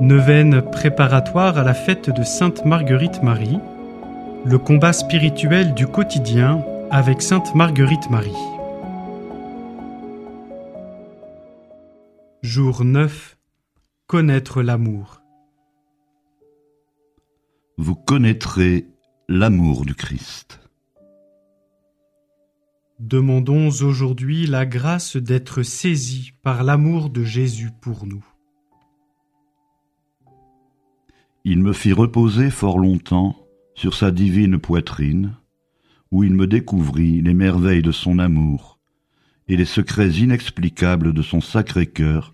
Neuvaine préparatoire à la fête de Sainte Marguerite Marie, le combat spirituel du quotidien avec Sainte Marguerite Marie. Jour 9. Connaître l'amour. Vous connaîtrez l'amour du Christ. Demandons aujourd'hui la grâce d'être saisis par l'amour de Jésus pour nous. Il me fit reposer fort longtemps sur sa divine poitrine, où il me découvrit les merveilles de son amour et les secrets inexplicables de son sacré cœur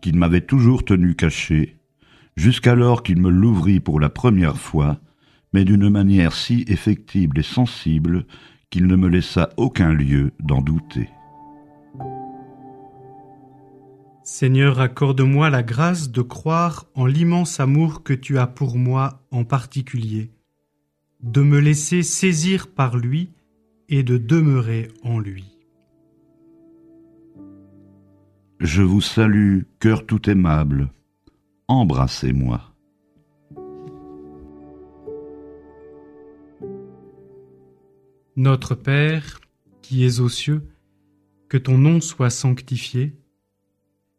qu'il m'avait toujours tenu caché, jusqu'alors qu'il me l'ouvrit pour la première fois, mais d'une manière si effectible et sensible qu'il ne me laissa aucun lieu d'en douter. Seigneur, accorde-moi la grâce de croire en l'immense amour que tu as pour moi en particulier, de me laisser saisir par lui et de demeurer en lui. Je vous salue, cœur tout aimable, embrassez-moi. Notre Père, qui es aux cieux, que ton nom soit sanctifié,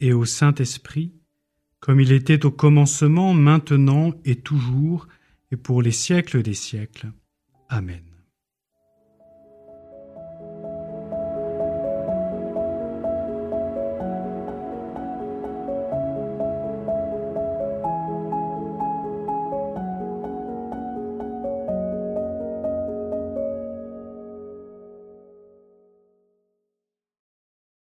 et au Saint-Esprit, comme il était au commencement, maintenant et toujours, et pour les siècles des siècles. Amen.